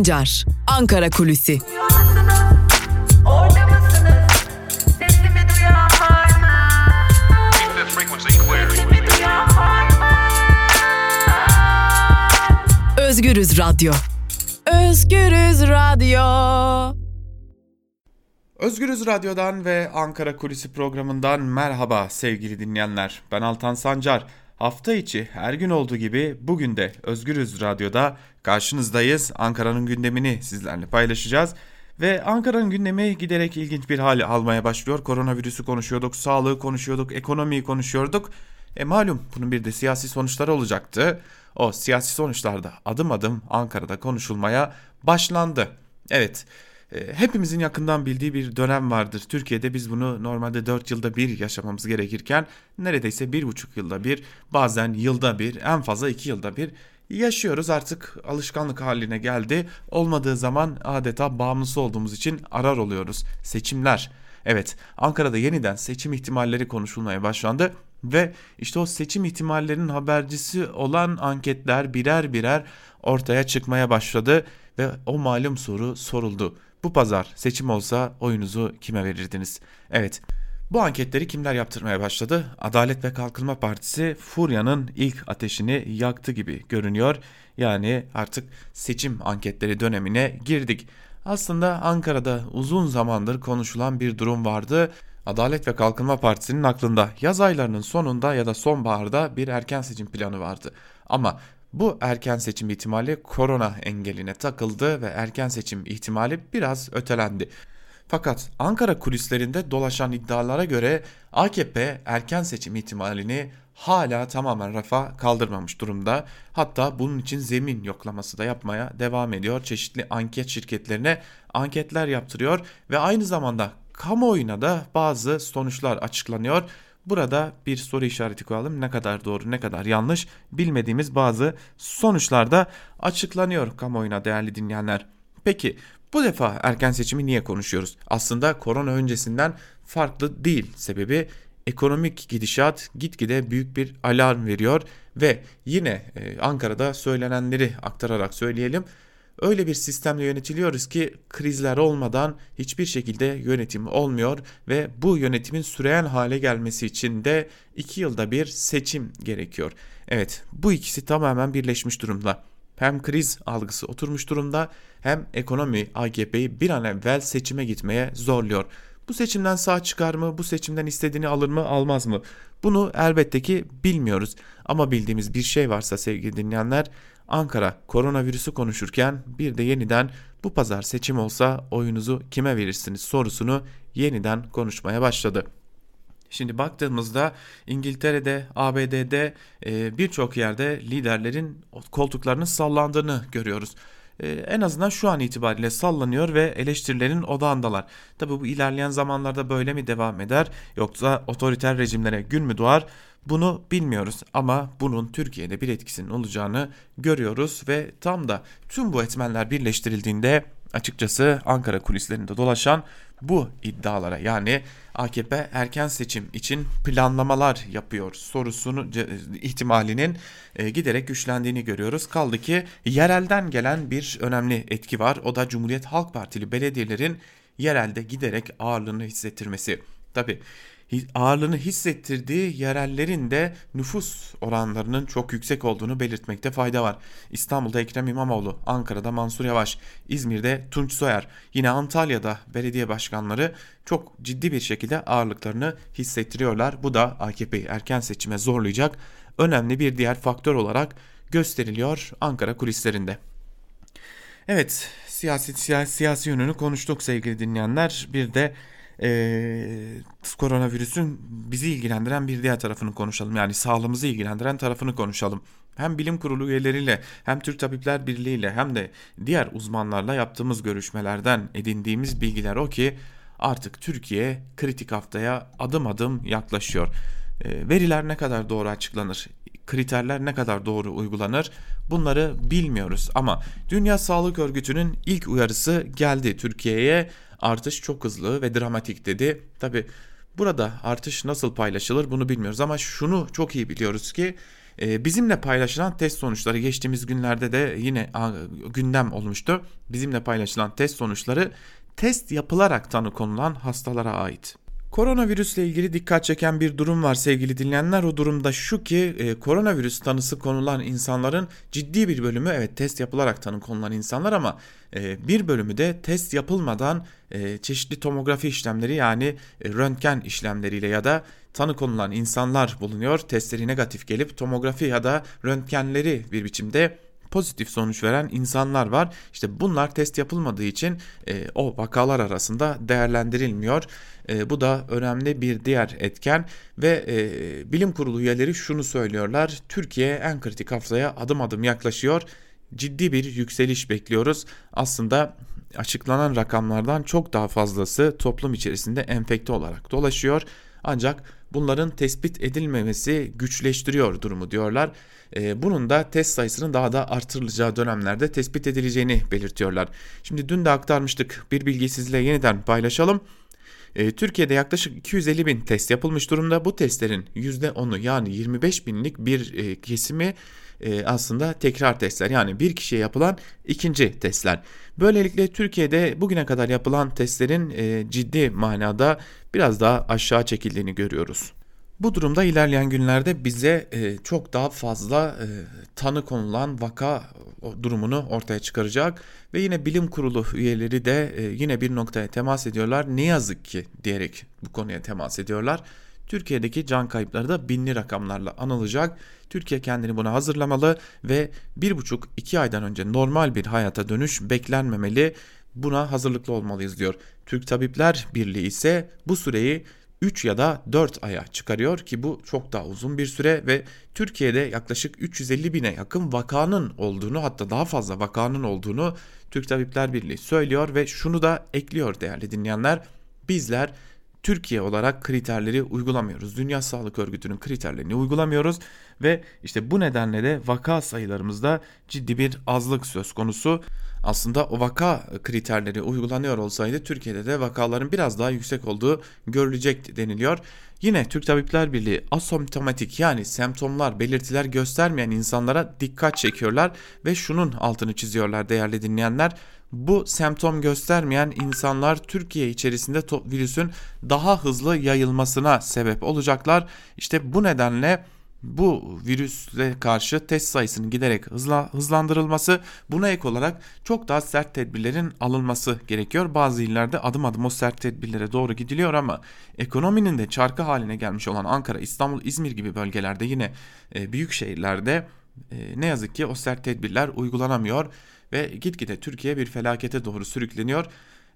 Sancar, Ankara Kulüsi. Özgürüz Radyo. Özgürüz Radyo. Özgürüz Radyo'dan ve Ankara Kulisi programından merhaba sevgili dinleyenler. Ben Altan Sancar. Hafta içi her gün olduğu gibi bugün de Özgürüz Radyo'da karşınızdayız. Ankara'nın gündemini sizlerle paylaşacağız. Ve Ankara'nın gündemi giderek ilginç bir hale almaya başlıyor. Koronavirüsü konuşuyorduk, sağlığı konuşuyorduk, ekonomiyi konuşuyorduk. E malum bunun bir de siyasi sonuçları olacaktı. O siyasi sonuçlarda adım adım Ankara'da konuşulmaya başlandı. Evet hepimizin yakından bildiği bir dönem vardır. Türkiye'de biz bunu normalde 4 yılda bir yaşamamız gerekirken neredeyse 1,5 yılda bir bazen yılda bir en fazla 2 yılda bir yaşıyoruz artık alışkanlık haline geldi. Olmadığı zaman adeta bağımlısı olduğumuz için arar oluyoruz. Seçimler. Evet Ankara'da yeniden seçim ihtimalleri konuşulmaya başlandı ve işte o seçim ihtimallerinin habercisi olan anketler birer birer ortaya çıkmaya başladı ve o malum soru soruldu. Bu pazar seçim olsa oyunuzu kime verirdiniz? Evet. Bu anketleri kimler yaptırmaya başladı? Adalet ve Kalkınma Partisi Furya'nın ilk ateşini yaktı gibi görünüyor. Yani artık seçim anketleri dönemine girdik. Aslında Ankara'da uzun zamandır konuşulan bir durum vardı. Adalet ve Kalkınma Partisi'nin aklında yaz aylarının sonunda ya da sonbaharda bir erken seçim planı vardı. Ama bu erken seçim ihtimali korona engeline takıldı ve erken seçim ihtimali biraz ötelendi. Fakat Ankara kulislerinde dolaşan iddialara göre AKP erken seçim ihtimalini hala tamamen rafa kaldırmamış durumda. Hatta bunun için zemin yoklaması da yapmaya devam ediyor. Çeşitli anket şirketlerine anketler yaptırıyor ve aynı zamanda kamuoyuna da bazı sonuçlar açıklanıyor. Burada bir soru işareti koyalım. Ne kadar doğru ne kadar yanlış bilmediğimiz bazı sonuçlar da açıklanıyor kamuoyuna değerli dinleyenler. Peki bu defa erken seçimi niye konuşuyoruz? Aslında korona öncesinden farklı değil. Sebebi ekonomik gidişat gitgide büyük bir alarm veriyor ve yine e, Ankara'da söylenenleri aktararak söyleyelim. Öyle bir sistemle yönetiliyoruz ki krizler olmadan hiçbir şekilde yönetim olmuyor ve bu yönetimin süreyen hale gelmesi için de iki yılda bir seçim gerekiyor. Evet bu ikisi tamamen birleşmiş durumda. Hem kriz algısı oturmuş durumda hem ekonomi AKP'yi bir an evvel seçime gitmeye zorluyor. Bu seçimden sağ çıkar mı? Bu seçimden istediğini alır mı? Almaz mı? Bunu elbette ki bilmiyoruz. Ama bildiğimiz bir şey varsa sevgili dinleyenler Ankara koronavirüsü konuşurken bir de yeniden bu pazar seçim olsa oyunuzu kime verirsiniz sorusunu yeniden konuşmaya başladı. Şimdi baktığımızda İngiltere'de, ABD'de birçok yerde liderlerin koltuklarının sallandığını görüyoruz. E, en azından şu an itibariyle sallanıyor ve eleştirilerin odağındalar. Tabi bu ilerleyen zamanlarda böyle mi devam eder yoksa otoriter rejimlere gün mü doğar bunu bilmiyoruz ama bunun Türkiye'de bir etkisinin olacağını görüyoruz ve tam da tüm bu etmenler birleştirildiğinde açıkçası Ankara kulislerinde dolaşan bu iddialara yani AKP erken seçim için planlamalar yapıyor sorusunu ihtimalinin e, giderek güçlendiğini görüyoruz. Kaldı ki yerelden gelen bir önemli etki var. O da Cumhuriyet Halk Partili belediyelerin yerelde giderek ağırlığını hissettirmesi. Tabi ağırlığını hissettirdiği yerellerin de nüfus oranlarının çok yüksek olduğunu belirtmekte fayda var. İstanbul'da Ekrem İmamoğlu, Ankara'da Mansur Yavaş, İzmir'de Tunç Soyer, yine Antalya'da belediye başkanları çok ciddi bir şekilde ağırlıklarını hissettiriyorlar. Bu da AKP'yi erken seçime zorlayacak önemli bir diğer faktör olarak gösteriliyor Ankara kulislerinde. Evet, siyasi siyasi, siyasi yönünü konuştuk sevgili dinleyenler. Bir de e, koronavirüsün bizi ilgilendiren bir diğer tarafını konuşalım. Yani sağlığımızı ilgilendiren tarafını konuşalım. Hem bilim kurulu üyeleriyle hem Türk Tabipler Birliği ile hem de diğer uzmanlarla yaptığımız görüşmelerden edindiğimiz bilgiler o ki artık Türkiye kritik haftaya adım adım yaklaşıyor. E, veriler ne kadar doğru açıklanır? kriterler ne kadar doğru uygulanır bunları bilmiyoruz ama Dünya Sağlık Örgütü'nün ilk uyarısı geldi Türkiye'ye artış çok hızlı ve dramatik dedi. Tabi burada artış nasıl paylaşılır bunu bilmiyoruz ama şunu çok iyi biliyoruz ki E, bizimle paylaşılan test sonuçları geçtiğimiz günlerde de yine gündem olmuştu. Bizimle paylaşılan test sonuçları test yapılarak tanı konulan hastalara ait. Koronavirüsle ilgili dikkat çeken bir durum var sevgili dinleyenler. O durumda şu ki e, koronavirüs tanısı konulan insanların ciddi bir bölümü evet test yapılarak tanı konulan insanlar ama e, bir bölümü de test yapılmadan e, çeşitli tomografi işlemleri yani e, röntgen işlemleriyle ya da tanı konulan insanlar bulunuyor. Testleri negatif gelip tomografi ya da röntgenleri bir biçimde pozitif sonuç veren insanlar var. İşte bunlar test yapılmadığı için e, o vakalar arasında değerlendirilmiyor. E, bu da önemli bir diğer etken ve e, bilim kurulu üyeleri şunu söylüyorlar. Türkiye en kritik haftaya adım adım yaklaşıyor. Ciddi bir yükseliş bekliyoruz. Aslında açıklanan rakamlardan çok daha fazlası toplum içerisinde enfekte olarak dolaşıyor. Ancak bunların tespit edilmemesi güçleştiriyor durumu diyorlar. E, bunun da test sayısının daha da artırılacağı dönemlerde tespit edileceğini belirtiyorlar. Şimdi dün de aktarmıştık bir bilgi sizle yeniden paylaşalım. E, Türkiye'de yaklaşık 250 bin test yapılmış durumda. Bu testlerin %10'u yani 25 binlik bir e, kesimi e, aslında tekrar testler yani bir kişiye yapılan ikinci testler. Böylelikle Türkiye'de bugüne kadar yapılan testlerin e, ciddi manada biraz daha aşağı çekildiğini görüyoruz. Bu durumda ilerleyen günlerde bize e, çok daha fazla e, tanı konulan vaka durumunu ortaya çıkaracak ve yine bilim kurulu üyeleri de e, yine bir noktaya temas ediyorlar. Ne yazık ki diyerek bu konuya temas ediyorlar. Türkiye'deki can kayıpları da binli rakamlarla anılacak. Türkiye kendini buna hazırlamalı ve bir buçuk iki aydan önce normal bir hayata dönüş beklenmemeli. Buna hazırlıklı olmalıyız diyor. Türk Tabipler Birliği ise bu süreyi 3 ya da 4 aya çıkarıyor ki bu çok daha uzun bir süre ve Türkiye'de yaklaşık 350 bine yakın vakanın olduğunu hatta daha fazla vakanın olduğunu Türk Tabipler Birliği söylüyor ve şunu da ekliyor değerli dinleyenler. Bizler Türkiye olarak kriterleri uygulamıyoruz. Dünya Sağlık Örgütü'nün kriterlerini uygulamıyoruz ve işte bu nedenle de vaka sayılarımızda ciddi bir azlık söz konusu. Aslında o vaka kriterleri uygulanıyor olsaydı Türkiye'de de vakaların biraz daha yüksek olduğu görülecek deniliyor. Yine Türk Tabipler Birliği asomptomatik yani semptomlar, belirtiler göstermeyen insanlara dikkat çekiyorlar ve şunun altını çiziyorlar değerli dinleyenler bu semptom göstermeyen insanlar Türkiye içerisinde virüsün daha hızlı yayılmasına sebep olacaklar. İşte bu nedenle bu virüsle karşı test sayısının giderek hızla, hızlandırılması buna ek olarak çok daha sert tedbirlerin alınması gerekiyor. Bazı illerde adım adım o sert tedbirlere doğru gidiliyor ama ekonominin de çarkı haline gelmiş olan Ankara, İstanbul, İzmir gibi bölgelerde yine e, büyük şehirlerde e, ne yazık ki o sert tedbirler uygulanamıyor ve gitgide Türkiye bir felakete doğru sürükleniyor.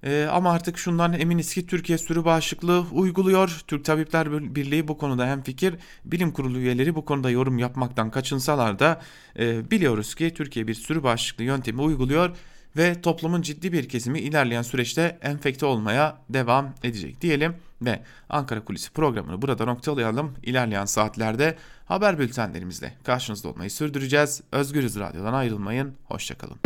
Ee, ama artık şundan eminiz ki Türkiye sürü bağışıklığı uyguluyor. Türk Tabipler Birliği bu konuda hem fikir, bilim kurulu üyeleri bu konuda yorum yapmaktan kaçınsalar da e, biliyoruz ki Türkiye bir sürü bağışıklığı yöntemi uyguluyor ve toplumun ciddi bir kesimi ilerleyen süreçte enfekte olmaya devam edecek diyelim ve Ankara Kulisi programını burada noktalayalım. İlerleyen saatlerde haber bültenlerimizle karşınızda olmayı sürdüreceğiz. Özgürüz Radyo'dan ayrılmayın. Hoşçakalın.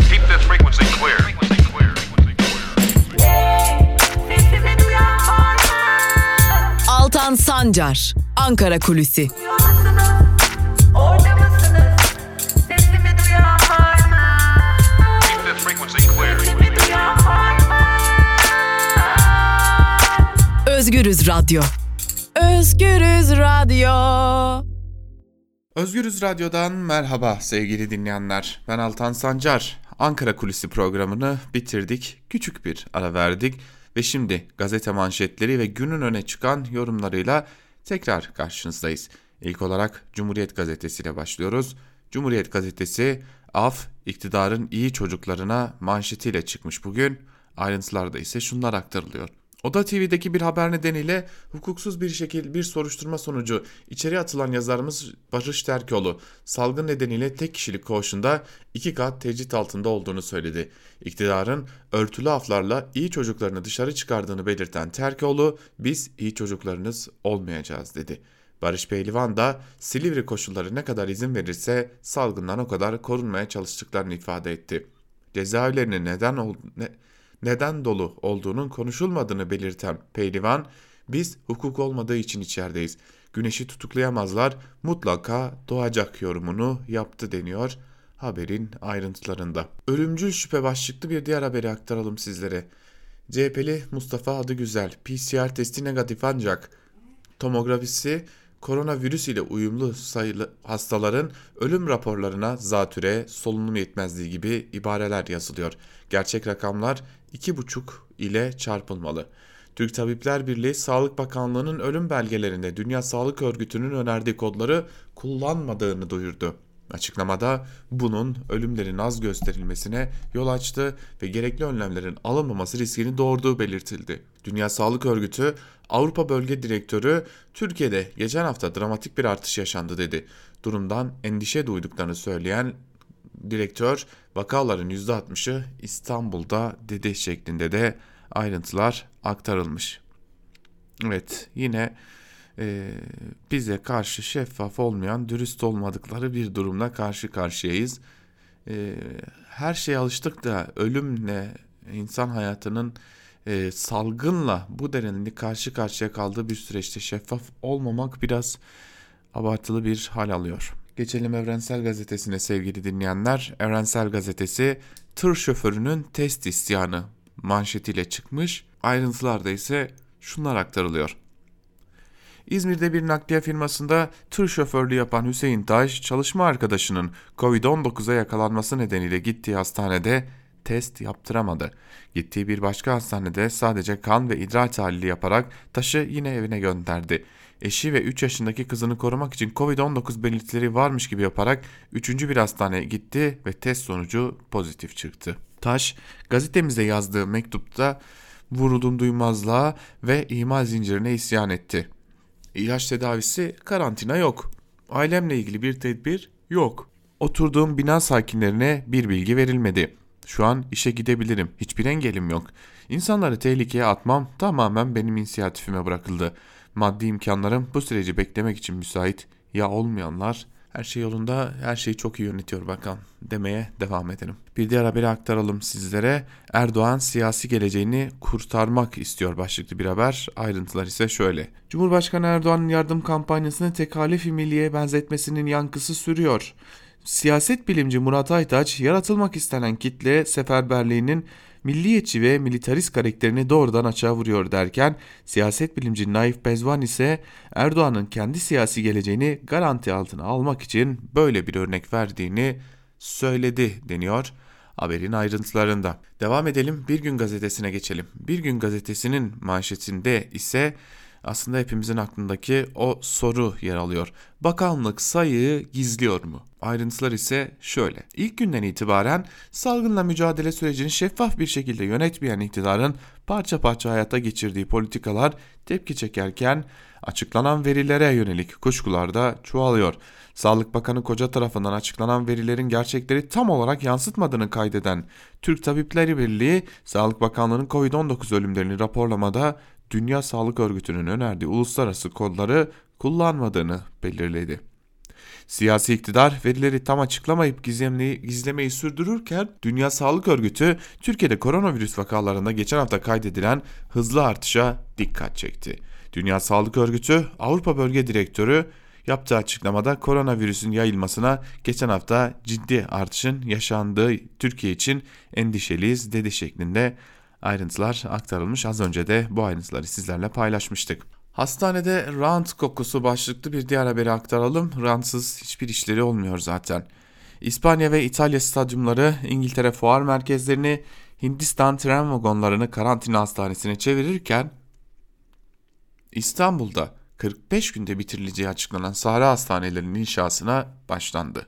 Altan Sancar, Ankara Kulisi. Özgürüz Radyo. Özgürüz Radyo. Özgürüz Radyo'dan merhaba sevgili dinleyenler. Ben Altan Sancar. Ankara Kulisi programını bitirdik. Küçük bir ara verdik ve şimdi gazete manşetleri ve günün öne çıkan yorumlarıyla tekrar karşınızdayız. İlk olarak Cumhuriyet Gazetesi ile başlıyoruz. Cumhuriyet Gazetesi af iktidarın iyi çocuklarına manşetiyle çıkmış bugün. Ayrıntılarda ise şunlar aktarılıyor. Oda TV'deki bir haber nedeniyle hukuksuz bir şekilde bir soruşturma sonucu içeri atılan yazarımız Barış Terkoğlu salgın nedeniyle tek kişilik koğuşunda iki kat tecrit altında olduğunu söyledi. İktidarın örtülü aflarla iyi çocuklarını dışarı çıkardığını belirten Terkoğlu biz iyi çocuklarınız olmayacağız dedi. Barış Pehlivan da Silivri koşulları ne kadar izin verirse salgından o kadar korunmaya çalıştıklarını ifade etti. Cezaevlerinin neden ol ne neden dolu olduğunun konuşulmadığını belirten Pehlivan, biz hukuk olmadığı için içerideyiz. Güneşi tutuklayamazlar mutlaka doğacak yorumunu yaptı deniyor haberin ayrıntılarında. Ölümcül şüphe başlıklı bir diğer haberi aktaralım sizlere. CHP'li Mustafa adı güzel PCR testi negatif ancak tomografisi koronavirüs ile uyumlu sayılı hastaların ölüm raporlarına zatüre, solunum yetmezliği gibi ibareler yazılıyor. Gerçek rakamlar 2,5 ile çarpılmalı. Türk Tabipler Birliği Sağlık Bakanlığı'nın ölüm belgelerinde Dünya Sağlık Örgütü'nün önerdiği kodları kullanmadığını duyurdu. Açıklamada bunun ölümlerin az gösterilmesine yol açtı ve gerekli önlemlerin alınmaması riskini doğurduğu belirtildi. Dünya Sağlık Örgütü Avrupa Bölge Direktörü Türkiye'de geçen hafta dramatik bir artış yaşandı dedi. Durumdan endişe duyduklarını söyleyen direktör vakaların %60'ı İstanbul'da dedi şeklinde de ayrıntılar aktarılmış. Evet yine e, bize karşı şeffaf olmayan, dürüst olmadıkları bir durumla karşı karşıyayız. E, her şeye alıştık da ölümle, insan hayatının e, salgınla bu denli karşı karşıya kaldığı bir süreçte şeffaf olmamak biraz abartılı bir hal alıyor. Geçelim Evrensel Gazetesi'ne sevgili dinleyenler. Evrensel Gazetesi tır şoförünün test isyanı manşetiyle çıkmış. Ayrıntılarda ise şunlar aktarılıyor. İzmir'de bir nakliye firmasında tır şoförlüğü yapan Hüseyin Taş, çalışma arkadaşının Covid-19'a yakalanması nedeniyle gittiği hastanede test yaptıramadı. Gittiği bir başka hastanede sadece kan ve idrar tahlili yaparak taşı yine evine gönderdi. Eşi ve 3 yaşındaki kızını korumak için Covid-19 belirtileri varmış gibi yaparak 3. bir hastaneye gitti ve test sonucu pozitif çıktı. Taş, gazetemize yazdığı mektupta vuruldum duymazlığa ve imal zincirine isyan etti. İlaç tedavisi karantina yok. Ailemle ilgili bir tedbir yok. Oturduğum bina sakinlerine bir bilgi verilmedi. Şu an işe gidebilirim. Hiçbir engelim yok. İnsanları tehlikeye atmam tamamen benim inisiyatifime bırakıldı. Maddi imkanlarım bu süreci beklemek için müsait. Ya olmayanlar her şey yolunda, her şeyi çok iyi yönetiyor bakan demeye devam edelim. Bir diğer haberi aktaralım sizlere. Erdoğan siyasi geleceğini kurtarmak istiyor başlıklı bir haber. Ayrıntılar ise şöyle. Cumhurbaşkanı Erdoğan'ın yardım kampanyasını tekalifi milliye benzetmesinin yankısı sürüyor. Siyaset bilimci Murat Aytaç, yaratılmak istenen kitle seferberliğinin milliyetçi ve militarist karakterini doğrudan açığa vuruyor derken siyaset bilimci Naif Bezvan ise Erdoğan'ın kendi siyasi geleceğini garanti altına almak için böyle bir örnek verdiğini söyledi deniyor haberin ayrıntılarında. Devam edelim Bir Gün Gazetesi'ne geçelim. Bir Gün Gazetesi'nin manşetinde ise aslında hepimizin aklındaki o soru yer alıyor. Bakanlık sayıyı gizliyor mu? Ayrıntılar ise şöyle. İlk günden itibaren salgınla mücadele sürecini şeffaf bir şekilde yönetmeyen iktidarın parça parça hayata geçirdiği politikalar tepki çekerken açıklanan verilere yönelik kuşkular da çoğalıyor. Sağlık Bakanı Koca tarafından açıklanan verilerin gerçekleri tam olarak yansıtmadığını kaydeden Türk Tabipleri Birliği, Sağlık Bakanlığı'nın COVID-19 ölümlerini raporlamada Dünya Sağlık Örgütü'nün önerdiği uluslararası kodları kullanmadığını belirledi. Siyasi iktidar verileri tam açıklamayıp gizlemeyi, gizlemeyi sürdürürken Dünya Sağlık Örgütü Türkiye'de koronavirüs vakalarında geçen hafta kaydedilen hızlı artışa dikkat çekti. Dünya Sağlık Örgütü Avrupa Bölge Direktörü yaptığı açıklamada koronavirüsün yayılmasına geçen hafta ciddi artışın yaşandığı Türkiye için endişeliyiz dedi şeklinde ayrıntılar aktarılmış. Az önce de bu ayrıntıları sizlerle paylaşmıştık. Hastanede rant kokusu başlıklı bir diğer haberi aktaralım. Rantsız hiçbir işleri olmuyor zaten. İspanya ve İtalya stadyumları İngiltere fuar merkezlerini Hindistan tren vagonlarını karantina hastanesine çevirirken İstanbul'da 45 günde bitirileceği açıklanan Sahra Hastanelerinin inşasına başlandı.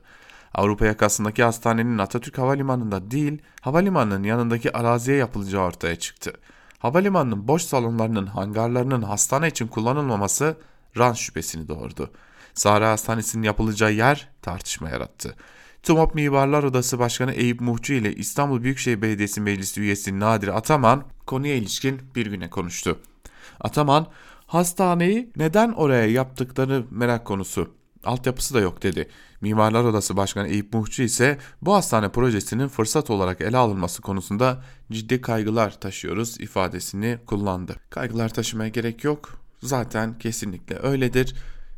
Avrupa yakasındaki hastanenin Atatürk Havalimanı'nda değil, havalimanının yanındaki araziye yapılacağı ortaya çıktı. Havalimanının boş salonlarının, hangarlarının hastane için kullanılmaması rant şüphesini doğurdu. Sahra Hastanesi'nin yapılacağı yer tartışma yarattı. TUMOP Mimarlar Odası Başkanı Eyüp Muhçu ile İstanbul Büyükşehir Belediyesi Meclisi üyesi Nadir Ataman konuya ilişkin bir güne konuştu. Ataman, hastaneyi neden oraya yaptıkları merak konusu. Altyapısı da yok dedi. Mimarlar Odası Başkanı Eyüp Muhçu ise bu hastane projesinin fırsat olarak ele alınması konusunda ciddi kaygılar taşıyoruz ifadesini kullandı. Kaygılar taşımaya gerek yok. Zaten kesinlikle öyledir.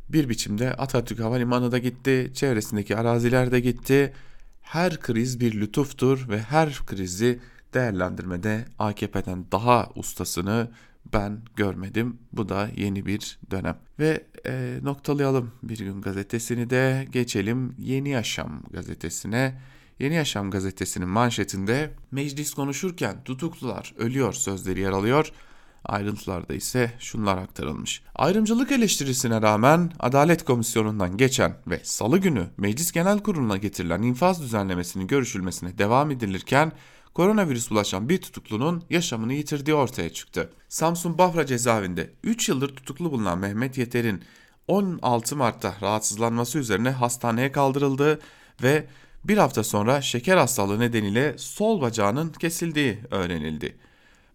bir biçimde Atatürk Havalimanı da gitti, çevresindeki araziler de gitti. Her kriz bir lütuftur ve her krizi değerlendirmede AKP'den daha ustasını ben görmedim. Bu da yeni bir dönem. Ve e, noktalayalım Bir Gün Gazetesi'ni de geçelim Yeni Yaşam gazetesine. Yeni Yaşam gazetesinin manşetinde meclis konuşurken tutuklular ölüyor sözleri yer alıyor. Ayrıntılarda ise şunlar aktarılmış. Ayrımcılık eleştirisine rağmen Adalet Komisyonu'ndan geçen ve salı günü Meclis Genel Kurulu'na getirilen infaz düzenlemesinin görüşülmesine devam edilirken koronavirüs bulaşan bir tutuklunun yaşamını yitirdiği ortaya çıktı. Samsun Bafra cezaevinde 3 yıldır tutuklu bulunan Mehmet Yeter'in 16 Mart'ta rahatsızlanması üzerine hastaneye kaldırıldığı ve bir hafta sonra şeker hastalığı nedeniyle sol bacağının kesildiği öğrenildi.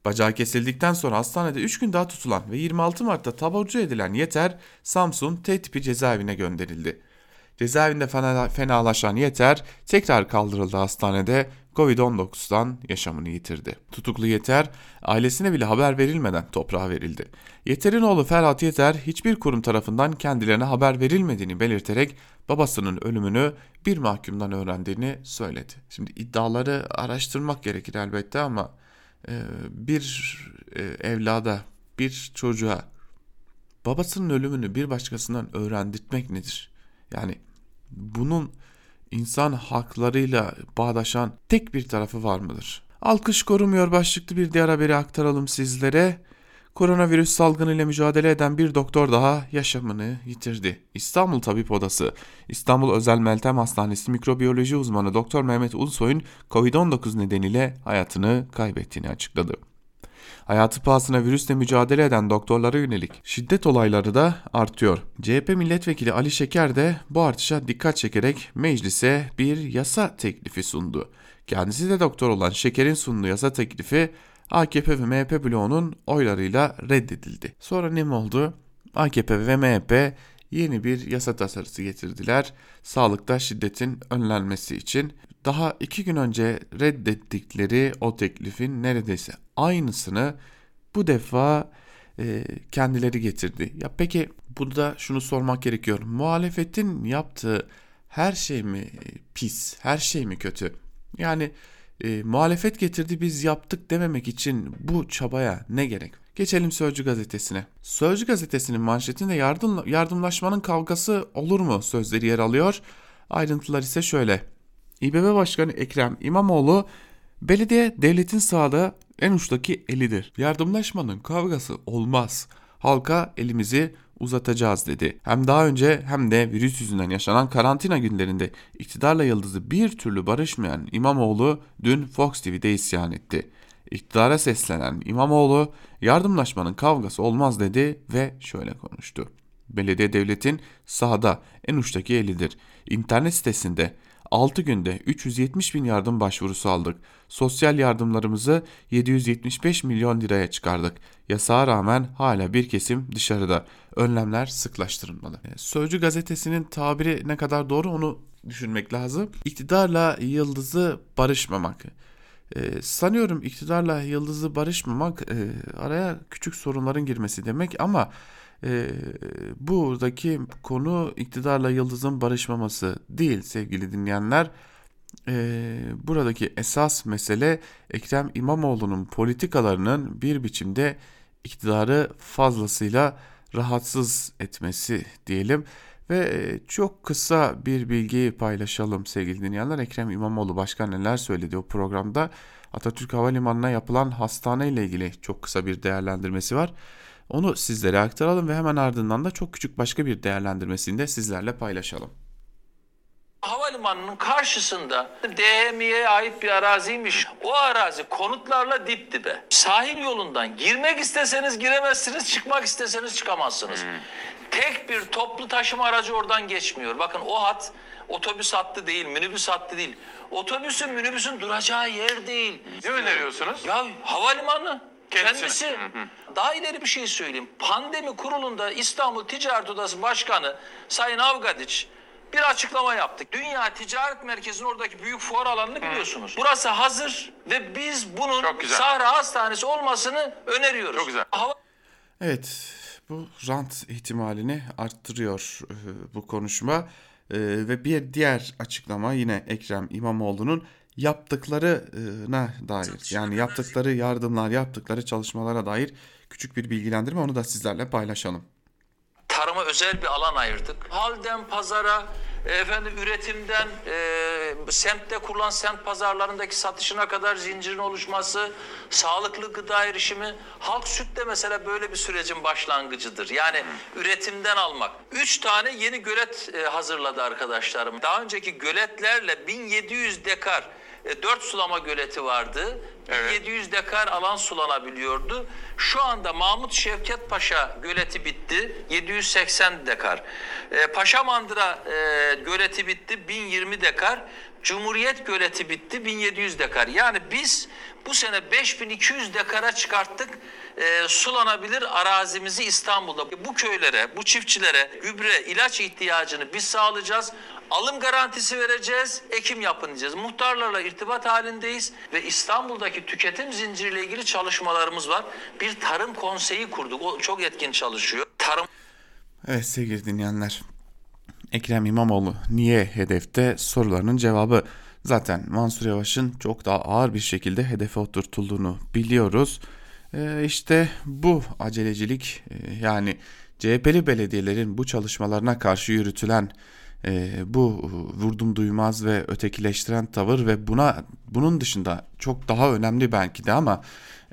Bacağı kesildikten sonra hastanede 3 gün daha tutulan ve 26 Mart'ta taburcu edilen Yeter Samsun T tipi cezaevine gönderildi. Cezaevinde fenalaşan Yeter tekrar kaldırıldı hastanede Covid-19'dan yaşamını yitirdi. Tutuklu Yeter ailesine bile haber verilmeden toprağa verildi. Yeter'in oğlu Ferhat Yeter hiçbir kurum tarafından kendilerine haber verilmediğini belirterek babasının ölümünü bir mahkumdan öğrendiğini söyledi. Şimdi iddiaları araştırmak gerekir elbette ama e, bir e, evlada, bir çocuğa babasının ölümünü bir başkasından öğrendirtmek nedir? Yani bunun insan haklarıyla bağdaşan tek bir tarafı var mıdır? Alkış korumuyor başlıklı bir diğer haberi aktaralım sizlere. Koronavirüs salgınıyla mücadele eden bir doktor daha yaşamını yitirdi. İstanbul Tabip Odası, İstanbul Özel Meltem Hastanesi mikrobiyoloji uzmanı Doktor Mehmet Ulusoy'un COVID-19 nedeniyle hayatını kaybettiğini açıkladı. Hayatı pahasına virüsle mücadele eden doktorlara yönelik şiddet olayları da artıyor. CHP milletvekili Ali Şeker de bu artışa dikkat çekerek meclise bir yasa teklifi sundu. Kendisi de doktor olan Şeker'in sunduğu yasa teklifi AKP ve MHP bloğunun oylarıyla reddedildi. Sonra ne oldu? AKP ve MHP yeni bir yasa tasarısı getirdiler. Sağlıkta şiddetin önlenmesi için daha iki gün önce reddettikleri o teklifin neredeyse aynısını bu defa e, kendileri getirdi. Ya peki burada şunu sormak gerekiyor. Muhalefetin yaptığı her şey mi pis, her şey mi kötü? Yani e, muhalefet getirdi biz yaptık dememek için bu çabaya ne gerek? Geçelim Sözcü gazetesine. Sözcü gazetesinin manşetinde yardım, yardımlaşmanın kavgası olur mu sözleri yer alıyor. Ayrıntılar ise şöyle. İBB Başkanı Ekrem İmamoğlu belediye devletin sağda en uçtaki elidir. Yardımlaşmanın kavgası olmaz. Halka elimizi uzatacağız dedi. Hem daha önce hem de virüs yüzünden yaşanan karantina günlerinde iktidarla yıldızı bir türlü barışmayan İmamoğlu dün Fox TV'de isyan etti. İktidara seslenen İmamoğlu yardımlaşmanın kavgası olmaz dedi ve şöyle konuştu. Belediye devletin sahada en uçtaki elidir. İnternet sitesinde 6 günde 370 bin yardım başvurusu aldık. Sosyal yardımlarımızı 775 milyon liraya çıkardık. Yasağa rağmen hala bir kesim dışarıda. Önlemler sıklaştırılmalı. E, Sözcü gazetesinin tabiri ne kadar doğru onu düşünmek lazım. İktidarla yıldızı barışmamak. Ee, sanıyorum iktidarla yıldızı barışmamak e, araya küçük sorunların girmesi demek ama e, buradaki konu iktidarla yıldızın barışmaması değil sevgili dinleyenler. E, buradaki esas mesele Ekrem İmamoğlu'nun politikalarının bir biçimde iktidarı fazlasıyla rahatsız etmesi diyelim. Ve çok kısa bir bilgi paylaşalım sevgili dinleyenler. Ekrem İmamoğlu başkan neler söyledi o programda. Atatürk Havalimanı'na yapılan hastane ile ilgili çok kısa bir değerlendirmesi var. Onu sizlere aktaralım ve hemen ardından da çok küçük başka bir değerlendirmesini de sizlerle paylaşalım. Havalimanının karşısında DM'ye ait bir araziymiş. O arazi konutlarla dip dibe. Sahil yolundan girmek isteseniz giremezsiniz, çıkmak isteseniz çıkamazsınız. Hmm. Tek bir toplu taşıma aracı oradan geçmiyor. Bakın o hat otobüs hattı değil, minibüs hattı değil. Otobüsün, minibüsün duracağı yer değil. Ne öneriyorsunuz? Ya havalimanı. Kendisi. Kendisi. Daha ileri bir şey söyleyeyim. Pandemi kurulunda İstanbul Ticaret Odası Başkanı Sayın Avgadiç bir açıklama yaptık. Dünya Ticaret Merkezi'nin oradaki büyük fuar alanını biliyorsunuz. Burası hazır ve biz bunun Sahra Hastanesi olmasını öneriyoruz. Çok güzel. Evet bu rant ihtimalini arttırıyor e, bu konuşma e, ve bir diğer açıklama yine Ekrem İmamoğlu'nun yaptıklarına dair yani yaptıkları yardımlar yaptıkları çalışmalara dair küçük bir bilgilendirme onu da sizlerle paylaşalım. Tarıma özel bir alan ayırdık. Halden pazara efendim üretimden e, semtte kurulan semt pazarlarındaki satışına kadar zincirin oluşması, sağlıklı gıda erişimi, halk süt de mesela böyle bir sürecin başlangıcıdır. Yani üretimden almak. Üç tane yeni gölet e, hazırladı arkadaşlarım. Daha önceki göletlerle 1700 dekar 4 sulama göleti vardı. Evet. 700 dekar alan sulanabiliyordu. Şu anda Mahmut Şevket Paşa göleti bitti. 780 dekar. E, Paşa Mandıra e, göleti bitti. 1020 dekar. Cumhuriyet göleti bitti. 1700 dekar. Yani biz bu sene 5200 dekara çıkarttık e, sulanabilir arazimizi İstanbul'da. Bu köylere, bu çiftçilere gübre, ilaç ihtiyacını biz sağlayacağız. Alım garantisi vereceğiz, ekim yapın diyeceğiz. Muhtarlarla irtibat halindeyiz ve İstanbul'daki tüketim zinciriyle ilgili çalışmalarımız var. Bir tarım konseyi kurduk. O çok etkin çalışıyor. Tarım Evet sevgili dinleyenler. Ekrem İmamoğlu niye hedefte sorularının cevabı zaten Mansur Yavaş'ın çok daha ağır bir şekilde hedefe oturtulduğunu biliyoruz. Ee, işte bu acelecilik e, yani CHP'li belediyelerin bu çalışmalarına karşı yürütülen e, bu vurdum duymaz ve ötekileştiren tavır ve buna bunun dışında çok daha önemli belki de ama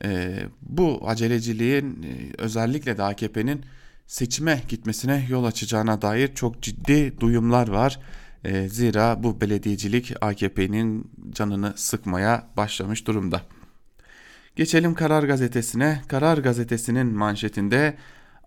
e, bu aceleciliğin e, özellikle de AKP'nin seçime gitmesine yol açacağına dair çok ciddi duyumlar var. E, zira bu belediyecilik AKP'nin canını sıkmaya başlamış durumda. Geçelim Karar Gazetesi'ne. Karar Gazetesi'nin manşetinde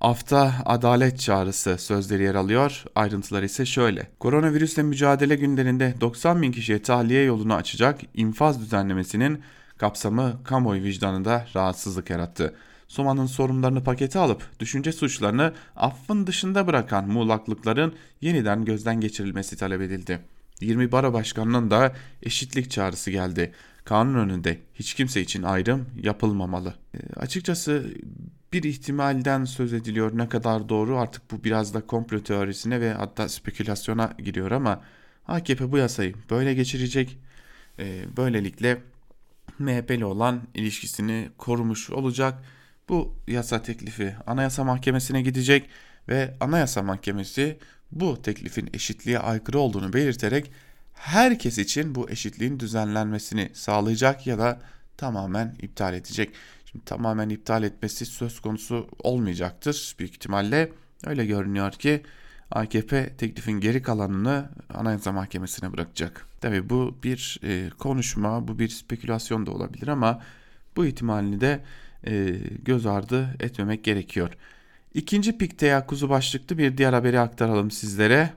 Afta adalet çağrısı sözleri yer alıyor. Ayrıntılar ise şöyle. Koronavirüsle mücadele günlerinde 90 bin kişiye tahliye yolunu açacak infaz düzenlemesinin kapsamı kamuoyu vicdanında rahatsızlık yarattı. Soma'nın sorunlarını pakete alıp düşünce suçlarını affın dışında bırakan muğlaklıkların yeniden gözden geçirilmesi talep edildi. 20 bara başkanının da eşitlik çağrısı geldi. Kanun önünde hiç kimse için ayrım yapılmamalı. E, açıkçası bir ihtimalden söz ediliyor. Ne kadar doğru artık bu biraz da komplo teorisine ve hatta spekülasyona giriyor ama AKP bu yasayı böyle geçirecek. E, böylelikle MHP'li olan ilişkisini korumuş olacak. Bu yasa teklifi Anayasa Mahkemesi'ne gidecek ve Anayasa Mahkemesi bu teklifin eşitliğe aykırı olduğunu belirterek herkes için bu eşitliğin düzenlenmesini sağlayacak ya da tamamen iptal edecek. Şimdi tamamen iptal etmesi söz konusu olmayacaktır büyük ihtimalle. Öyle görünüyor ki AKP teklifin geri kalanını Anayasa Mahkemesi'ne bırakacak. Tabii bu bir e, konuşma, bu bir spekülasyon da olabilir ama bu ihtimalini de e, göz ardı etmemek gerekiyor. İkinci pik teyakkuzu başlıklı bir diğer haberi aktaralım sizlere.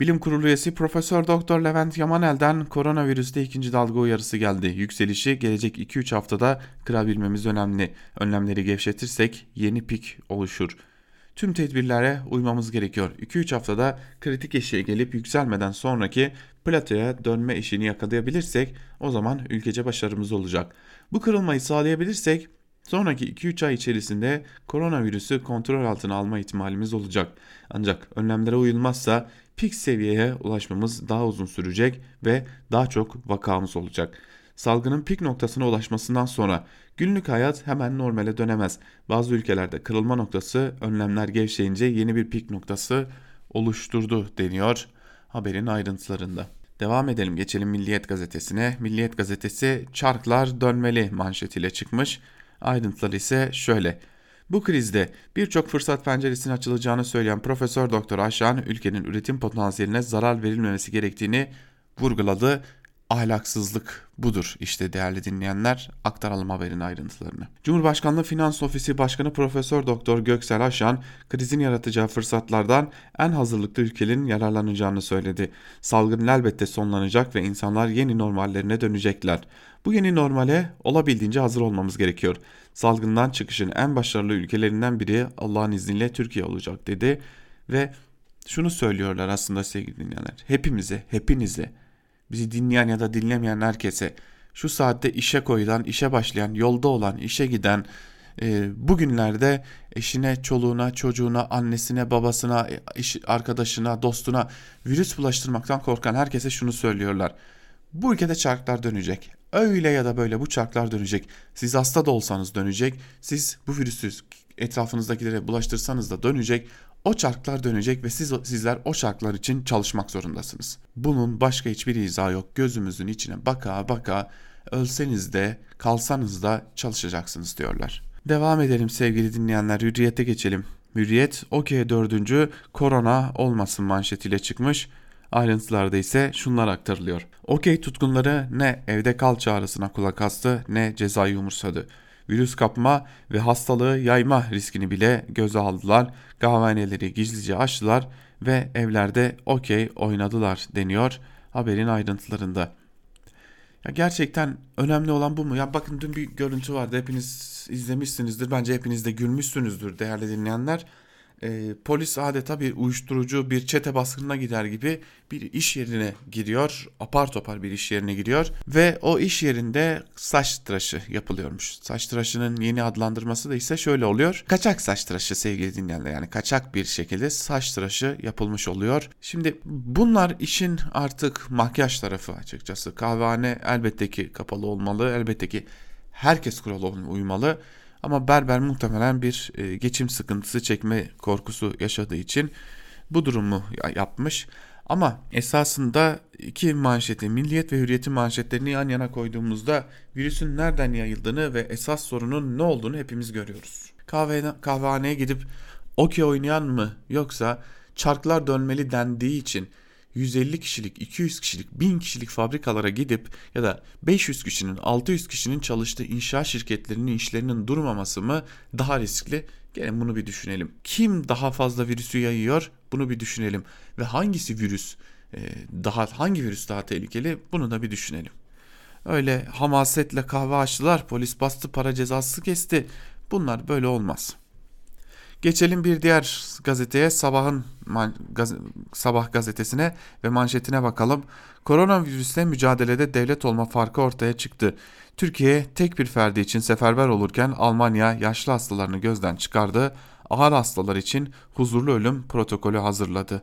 Bilim Kurulu üyesi Profesör Doktor Levent Yamanel'den koronavirüste ikinci dalga uyarısı geldi. Yükselişi gelecek 2-3 haftada kırabilmemiz önemli. Önlemleri gevşetirsek yeni pik oluşur. Tüm tedbirlere uymamız gerekiyor. 2-3 haftada kritik eşiğe gelip yükselmeden sonraki platoya dönme işini yakalayabilirsek o zaman ülkece başarımız olacak. Bu kırılmayı sağlayabilirsek Sonraki 2-3 ay içerisinde koronavirüsü kontrol altına alma ihtimalimiz olacak. Ancak önlemlere uyulmazsa pik seviyeye ulaşmamız daha uzun sürecek ve daha çok vakamız olacak. Salgının pik noktasına ulaşmasından sonra günlük hayat hemen normale dönemez. Bazı ülkelerde kırılma noktası önlemler gevşeyince yeni bir pik noktası oluşturdu deniyor haberin ayrıntılarında. Devam edelim geçelim Milliyet gazetesine. Milliyet gazetesi çarklar dönmeli manşetiyle çıkmış. Ayrıntıları ise şöyle. Bu krizde birçok fırsat penceresinin açılacağını söyleyen Profesör Doktor Aşan ülkenin üretim potansiyeline zarar verilmemesi gerektiğini vurguladı. Ahlaksızlık budur işte değerli dinleyenler. Aktaralım haberin ayrıntılarını. Cumhurbaşkanlığı Finans Ofisi Başkanı Profesör Doktor Göksel Aşan krizin yaratacağı fırsatlardan en hazırlıklı ülkelerin yararlanacağını söyledi. Salgın elbette sonlanacak ve insanlar yeni normallerine dönecekler. Bu yeni normale olabildiğince hazır olmamız gerekiyor. Salgından çıkışın en başarılı ülkelerinden biri Allah'ın izniyle Türkiye olacak dedi ve şunu söylüyorlar aslında sevgili dinleyenler. Hepimize, hepinize, bizi dinleyen ya da dinlemeyen herkese şu saatte işe koyulan, işe başlayan, yolda olan, işe giden, e, bugünlerde eşine, çoluğuna, çocuğuna, annesine, babasına, iş arkadaşına, dostuna virüs bulaştırmaktan korkan herkese şunu söylüyorlar. Bu ülkede çarklar dönecek. Öyle ya da böyle bu çarklar dönecek. Siz hasta da olsanız dönecek. Siz bu virüsü etrafınızdakilere bulaştırsanız da dönecek. O çarklar dönecek ve siz sizler o çarklar için çalışmak zorundasınız. Bunun başka hiçbir izahı yok. Gözümüzün içine baka baka ölseniz de kalsanız da çalışacaksınız diyorlar. Devam edelim sevgili dinleyenler. Hürriyete geçelim. Hürriyet OK 4. korona olmasın manşetiyle çıkmış. Ayrıntılarda ise şunlar aktarılıyor. OK tutkunları ne evde kal çağrısına kulak astı ne cezayı umursadı. Virüs kapma ve hastalığı yayma riskini bile göze aldılar. Kahvehaneleri gizlice açtılar ve evlerde okey oynadılar deniyor haberin ayrıntılarında. Ya gerçekten önemli olan bu mu? Ya bakın dün bir görüntü vardı. Hepiniz izlemişsinizdir. Bence hepiniz de gülmüşsünüzdür değerli dinleyenler e, polis adeta bir uyuşturucu bir çete baskınına gider gibi bir iş yerine giriyor. Apar topar bir iş yerine giriyor ve o iş yerinde saç tıraşı yapılıyormuş. Saç tıraşının yeni adlandırması da ise şöyle oluyor. Kaçak saç tıraşı sevgili dinleyenler yani kaçak bir şekilde saç tıraşı yapılmış oluyor. Şimdi bunlar işin artık makyaj tarafı açıkçası. Kahvehane elbette ki kapalı olmalı. Elbette ki herkes kurala uymalı. Ama berber muhtemelen bir e, geçim sıkıntısı çekme korkusu yaşadığı için bu durumu yapmış. Ama esasında iki manşeti, Milliyet ve Hürriyet'in manşetlerini yan yana koyduğumuzda virüsün nereden yayıldığını ve esas sorunun ne olduğunu hepimiz görüyoruz. Kahve, kahvehaneye gidip okey oynayan mı yoksa çarklar dönmeli dendiği için 150 kişilik, 200 kişilik, 1000 kişilik fabrikalara gidip ya da 500 kişinin, 600 kişinin çalıştığı inşaat şirketlerinin işlerinin durmaması mı daha riskli? Gelin bunu bir düşünelim. Kim daha fazla virüsü yayıyor? Bunu bir düşünelim. Ve hangisi virüs e, daha hangi virüs daha tehlikeli? Bunu da bir düşünelim. Öyle hamasetle kahve açtılar, polis bastı, para cezası kesti. Bunlar böyle olmaz. Geçelim bir diğer gazeteye sabahın gaz, sabah gazetesine ve manşetine bakalım. Koronavirüsle mücadelede devlet olma farkı ortaya çıktı. Türkiye tek bir ferdi için seferber olurken Almanya yaşlı hastalarını gözden çıkardı. Ağır hastalar için huzurlu ölüm protokolü hazırladı.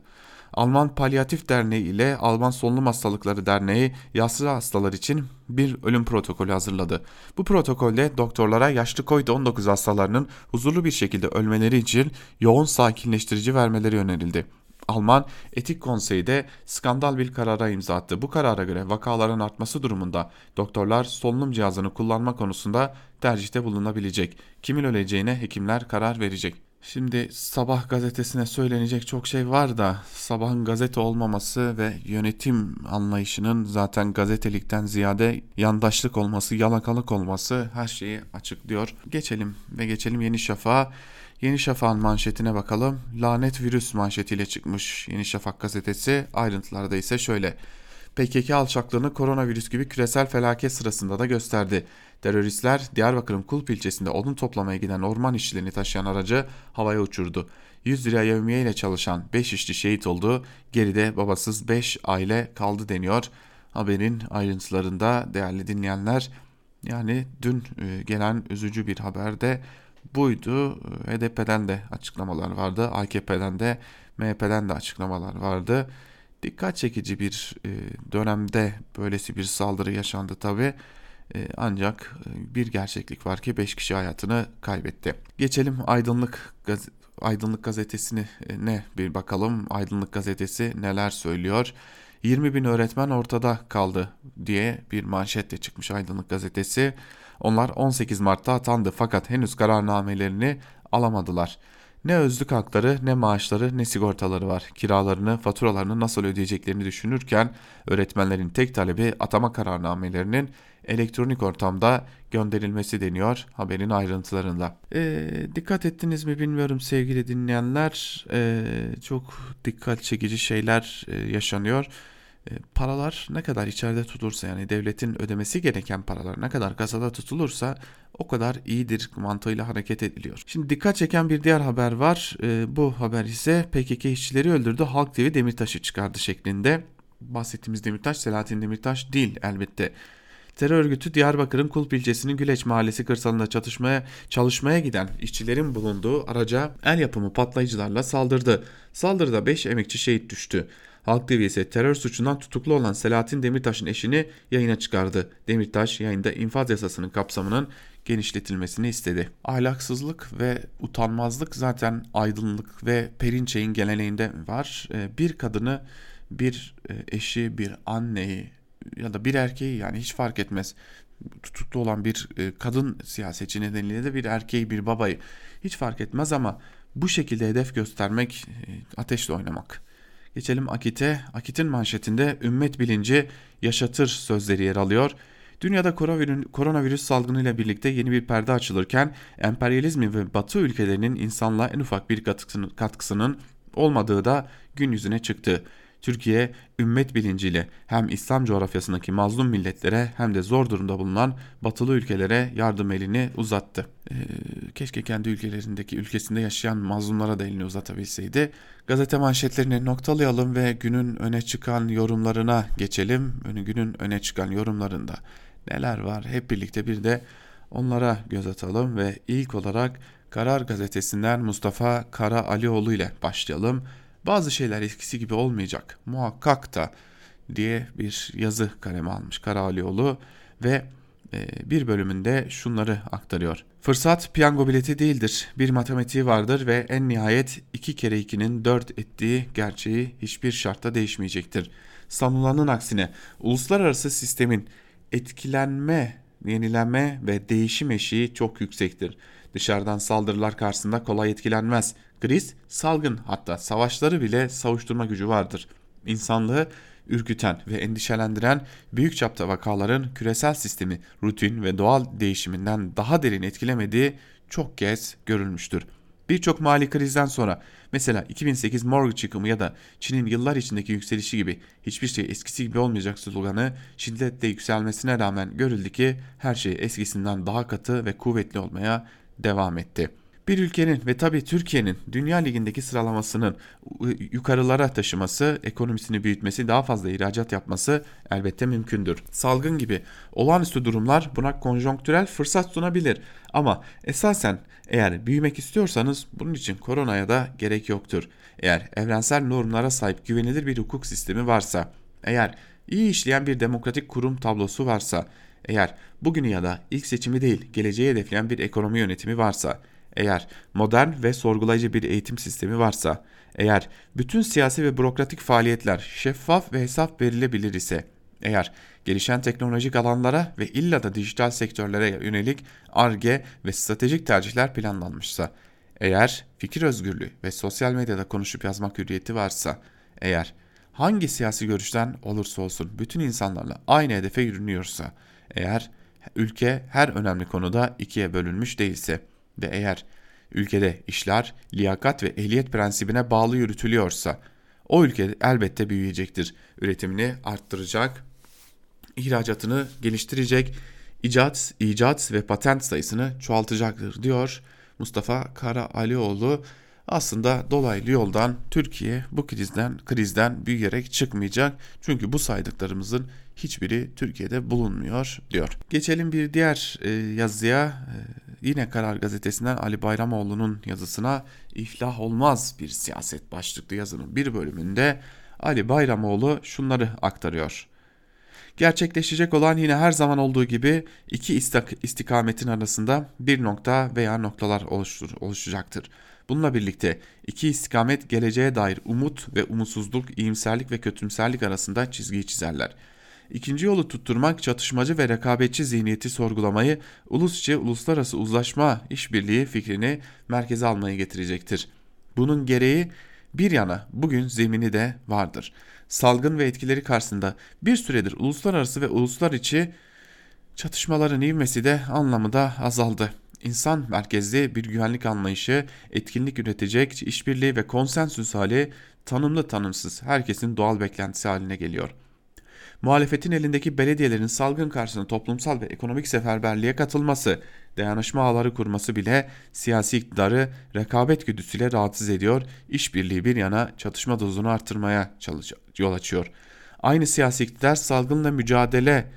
Alman Palyatif Derneği ile Alman Solunum Hastalıkları Derneği yaşlı hastalar için bir ölüm protokolü hazırladı. Bu protokolde doktorlara yaşlı COVID-19 hastalarının huzurlu bir şekilde ölmeleri için yoğun sakinleştirici vermeleri önerildi. Alman Etik Konseyi de skandal bir karara imza attı. Bu karara göre vakaların artması durumunda doktorlar solunum cihazını kullanma konusunda tercihte bulunabilecek. Kimin öleceğine hekimler karar verecek. Şimdi sabah gazetesine söylenecek çok şey var da sabahın gazete olmaması ve yönetim anlayışının zaten gazetelikten ziyade yandaşlık olması, yalakalık olması her şeyi açıklıyor. Geçelim ve geçelim Yeni Şafak'a. Yeni Şafak'ın manşetine bakalım. Lanet virüs manşetiyle çıkmış Yeni Şafak gazetesi. Ayrıntılarda ise şöyle. PKK alçaklığını koronavirüs gibi küresel felaket sırasında da gösterdi. Teröristler Diyarbakır'ın Kulp ilçesinde odun toplamaya giden orman işçilerini taşıyan aracı havaya uçurdu. 100 lira yevmiye ile çalışan 5 işçi şehit oldu. Geride babasız 5 aile kaldı deniyor. Haberin ayrıntılarında değerli dinleyenler yani dün e, gelen üzücü bir haberde buydu. HDP'den de açıklamalar vardı. AKP'den de MHP'den de açıklamalar vardı. Dikkat çekici bir e, dönemde böylesi bir saldırı yaşandı tabi. E, ancak e, bir gerçeklik var ki 5 kişi hayatını kaybetti. Geçelim Aydınlık Gaz Aydınlık gazetesine ne bir bakalım. Aydınlık gazetesi neler söylüyor? 20 bin öğretmen ortada kaldı diye bir manşetle çıkmış Aydınlık gazetesi. Onlar 18 Mart'ta atandı fakat henüz kararnamelerini alamadılar. Ne özlük hakları, ne maaşları, ne sigortaları var. Kiralarını, faturalarını nasıl ödeyeceklerini düşünürken öğretmenlerin tek talebi atama kararnamelerinin elektronik ortamda gönderilmesi deniyor haberin ayrıntılarında. E, dikkat ettiniz mi bilmiyorum sevgili dinleyenler. E, çok dikkat çekici şeyler e, yaşanıyor. E, paralar ne kadar içeride tutulursa yani devletin ödemesi gereken paralar ne kadar kasada tutulursa o kadar iyidir mantığıyla hareket ediliyor. Şimdi dikkat çeken bir diğer haber var. E, bu haber ise PKK işçileri öldürdü Halk TV Demirtaş'ı çıkardı şeklinde. Bahsettiğimiz Demirtaş Selahattin Demirtaş değil elbette. Terör örgütü Diyarbakır'ın Kulp ilçesinin Güleç mahallesi kırsalında çatışmaya çalışmaya giden işçilerin bulunduğu araca el yapımı patlayıcılarla saldırdı. Saldırıda 5 emekçi şehit düştü. Halk ise terör suçundan tutuklu olan Selahattin Demirtaş'ın eşini yayına çıkardı. Demirtaş yayında infaz yasasının kapsamının genişletilmesini istedi. Ahlaksızlık ve utanmazlık zaten aydınlık ve Perinçey'in geleneğinde var. Ee, bir kadını, bir e, eşi, bir anneyi ya da bir erkeği yani hiç fark etmez tutuklu olan bir e, kadın siyasetçi nedeniyle de bir erkeği bir babayı hiç fark etmez ama bu şekilde hedef göstermek e, ateşle oynamak. Geçelim Akit'e. Akit'in manşetinde ümmet bilinci yaşatır sözleri yer alıyor. Dünyada koronavirüs salgınıyla birlikte yeni bir perde açılırken emperyalizmi ve batı ülkelerinin insanlığa en ufak bir katkısının olmadığı da gün yüzüne çıktı. Türkiye ümmet bilinciyle hem İslam coğrafyasındaki mazlum milletlere hem de zor durumda bulunan batılı ülkelere yardım elini uzattı. Ee, keşke kendi ülkelerindeki ülkesinde yaşayan mazlumlara da elini uzatabilseydi. Gazete manşetlerini noktalayalım ve günün öne çıkan yorumlarına geçelim. Günün öne çıkan yorumlarında neler var hep birlikte bir de onlara göz atalım ve ilk olarak Karar Gazetesi'nden Mustafa Kara Alioğlu ile başlayalım bazı şeyler eskisi gibi olmayacak muhakkak da diye bir yazı kaleme almış Karalioğlu ve e, bir bölümünde şunları aktarıyor. Fırsat piyango bileti değildir. Bir matematiği vardır ve en nihayet 2 kere 2'nin 4 ettiği gerçeği hiçbir şartta değişmeyecektir. Sanılanın aksine uluslararası sistemin etkilenme, yenilenme ve değişim eşiği çok yüksektir. Dışarıdan saldırılar karşısında kolay etkilenmez. Kriz, salgın hatta savaşları bile savuşturma gücü vardır. İnsanlığı ürküten ve endişelendiren büyük çapta vakaların küresel sistemi rutin ve doğal değişiminden daha derin etkilemediği çok kez görülmüştür. Birçok mali krizden sonra mesela 2008 mortgage yıkımı ya da Çin'in yıllar içindeki yükselişi gibi hiçbir şey eskisi gibi olmayacak sloganı şiddetle yükselmesine rağmen görüldü ki her şey eskisinden daha katı ve kuvvetli olmaya devam etti. Bir ülkenin ve tabii Türkiye'nin Dünya Ligi'ndeki sıralamasının yukarılara taşıması, ekonomisini büyütmesi, daha fazla ihracat yapması elbette mümkündür. Salgın gibi olağanüstü durumlar buna konjonktürel fırsat sunabilir. Ama esasen eğer büyümek istiyorsanız bunun için koronaya da gerek yoktur. Eğer evrensel normlara sahip güvenilir bir hukuk sistemi varsa, eğer iyi işleyen bir demokratik kurum tablosu varsa, eğer bugünü ya da ilk seçimi değil geleceği hedefleyen bir ekonomi yönetimi varsa, eğer modern ve sorgulayıcı bir eğitim sistemi varsa, eğer bütün siyasi ve bürokratik faaliyetler şeffaf ve hesap verilebilir ise, eğer gelişen teknolojik alanlara ve illa da dijital sektörlere yönelik ARGE ve stratejik tercihler planlanmışsa, eğer fikir özgürlüğü ve sosyal medyada konuşup yazmak hürriyeti varsa, eğer hangi siyasi görüşten olursa olsun bütün insanlarla aynı hedefe yürünüyorsa, eğer ülke her önemli konuda ikiye bölünmüş değilse ve eğer ülkede işler liyakat ve ehliyet prensibine bağlı yürütülüyorsa o ülke elbette büyüyecektir. Üretimini arttıracak, ihracatını geliştirecek, icat, icat ve patent sayısını çoğaltacaktır diyor Mustafa Kara Alioğlu. Aslında dolaylı yoldan Türkiye bu krizden krizden büyüyerek çıkmayacak. Çünkü bu saydıklarımızın hiçbiri Türkiye'de bulunmuyor diyor. Geçelim bir diğer e, yazıya. E, yine Karar Gazetesi'nden Ali Bayramoğlu'nun yazısına iflah olmaz bir siyaset başlıklı yazının bir bölümünde Ali Bayramoğlu şunları aktarıyor. Gerçekleşecek olan yine her zaman olduğu gibi iki istikametin arasında bir nokta veya noktalar oluştur, oluşacaktır. Bununla birlikte iki istikamet geleceğe dair umut ve umutsuzluk, iyimserlik ve kötümserlik arasında çizgiyi çizerler. İkinci yolu tutturmak çatışmacı ve rekabetçi zihniyeti sorgulamayı, ulus içi uluslararası uzlaşma işbirliği fikrini merkeze almayı getirecektir. Bunun gereği bir yana bugün zemini de vardır. Salgın ve etkileri karşısında bir süredir uluslararası ve uluslar içi çatışmaların ivmesi de anlamı da azaldı. İnsan merkezli bir güvenlik anlayışı, etkinlik üretecek işbirliği ve konsensüs hali tanımlı tanımsız herkesin doğal beklentisi haline geliyor.'' Muhalefetin elindeki belediyelerin salgın karşısında toplumsal ve ekonomik seferberliğe katılması, dayanışma ağları kurması bile siyasi iktidarı rekabet güdüsüyle rahatsız ediyor, işbirliği bir yana çatışma dozunu artırmaya yol açıyor. Aynı siyasi iktidar salgınla mücadele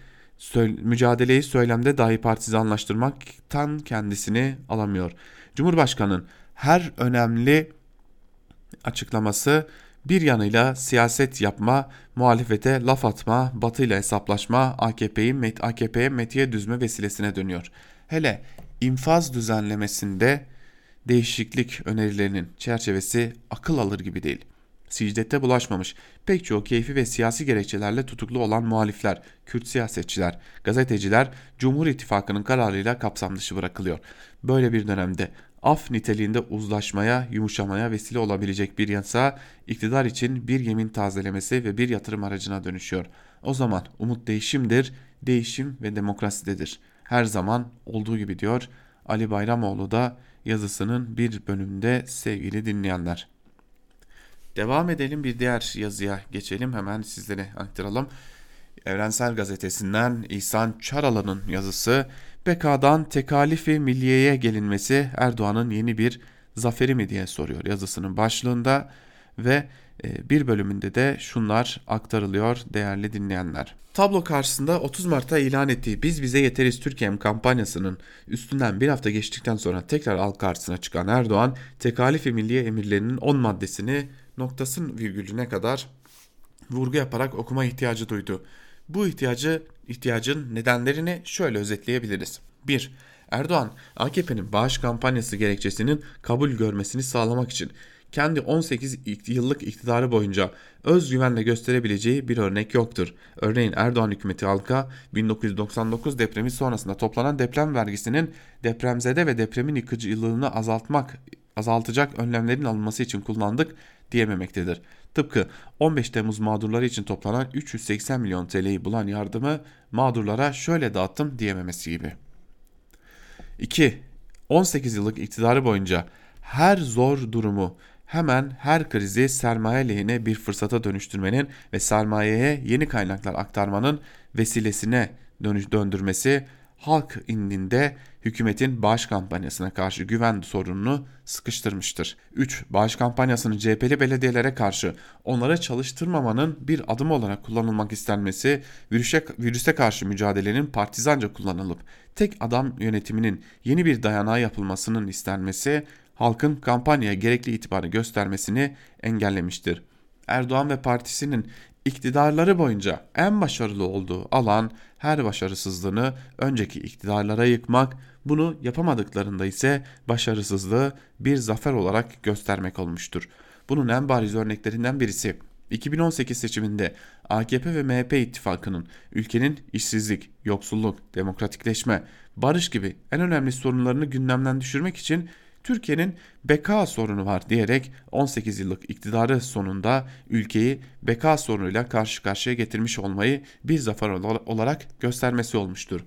mücadeleyi söylemde dahi partizanlaştırmaktan kendisini alamıyor. Cumhurbaşkanının her önemli açıklaması bir yanıyla siyaset yapma, muhalefete laf atma, batıyla hesaplaşma, AKP'yi AKP'ye metiye düzme vesilesine dönüyor. Hele infaz düzenlemesinde değişiklik önerilerinin çerçevesi akıl alır gibi değil. Sicdette bulaşmamış pek çoğu keyfi ve siyasi gerekçelerle tutuklu olan muhalifler, Kürt siyasetçiler, gazeteciler Cumhur İttifakı'nın kararıyla kapsam dışı bırakılıyor. Böyle bir dönemde af niteliğinde uzlaşmaya, yumuşamaya vesile olabilecek bir yasa iktidar için bir yemin tazelemesi ve bir yatırım aracına dönüşüyor. O zaman umut değişimdir, değişim ve demokrasidedir. Her zaman olduğu gibi diyor Ali Bayramoğlu da yazısının bir bölümünde sevgili dinleyenler. Devam edelim bir diğer yazıya geçelim hemen sizlere aktaralım. Evrensel Gazetesi'nden İhsan Çaralan'ın yazısı BK'dan tekalifi milliyeye gelinmesi Erdoğan'ın yeni bir zaferi mi diye soruyor yazısının başlığında ve e, bir bölümünde de şunlar aktarılıyor değerli dinleyenler. Tablo karşısında 30 Mart'ta ilan ettiği Biz Bize Yeteriz Türkiye'm kampanyasının üstünden bir hafta geçtikten sonra tekrar halk karşısına çıkan Erdoğan, tekalifi milliye emirlerinin 10 maddesini noktasın virgülüne kadar vurgu yaparak okuma ihtiyacı duydu. Bu ihtiyacı ihtiyacın nedenlerini şöyle özetleyebiliriz. 1. Erdoğan, AKP'nin bağış kampanyası gerekçesinin kabul görmesini sağlamak için kendi 18 yıllık iktidarı boyunca özgüvenle gösterebileceği bir örnek yoktur. Örneğin Erdoğan hükümeti halka 1999 depremi sonrasında toplanan deprem vergisinin depremzede ve depremin yıkıcılığını azaltmak azaltacak önlemlerin alınması için kullandık diyememektedir. Tıpkı 15 Temmuz mağdurları için toplanan 380 milyon TL'yi bulan yardımı mağdurlara şöyle dağıttım diyememesi gibi. 2. 18 yıllık iktidarı boyunca her zor durumu hemen her krizi sermaye lehine bir fırsata dönüştürmenin ve sermayeye yeni kaynaklar aktarmanın vesilesine dönüş döndürmesi halk indinde hükümetin bağış kampanyasına karşı güven sorununu sıkıştırmıştır. 3. Bağış kampanyasının CHP'li belediyelere karşı onlara çalıştırmamanın bir adım olarak kullanılmak istenmesi, virüse, virüse karşı mücadelenin partizanca kullanılıp tek adam yönetiminin yeni bir dayanağı yapılmasının istenmesi, halkın kampanyaya gerekli itibarı göstermesini engellemiştir. Erdoğan ve partisinin iktidarları boyunca en başarılı olduğu alan her başarısızlığını önceki iktidarlara yıkmak, bunu yapamadıklarında ise başarısızlığı bir zafer olarak göstermek olmuştur. Bunun en bariz örneklerinden birisi 2018 seçiminde AKP ve MHP ittifakının ülkenin işsizlik, yoksulluk, demokratikleşme, barış gibi en önemli sorunlarını gündemden düşürmek için Türkiye'nin beka sorunu var diyerek 18 yıllık iktidarı sonunda ülkeyi beka sorunuyla karşı karşıya getirmiş olmayı bir zafer olarak göstermesi olmuştur.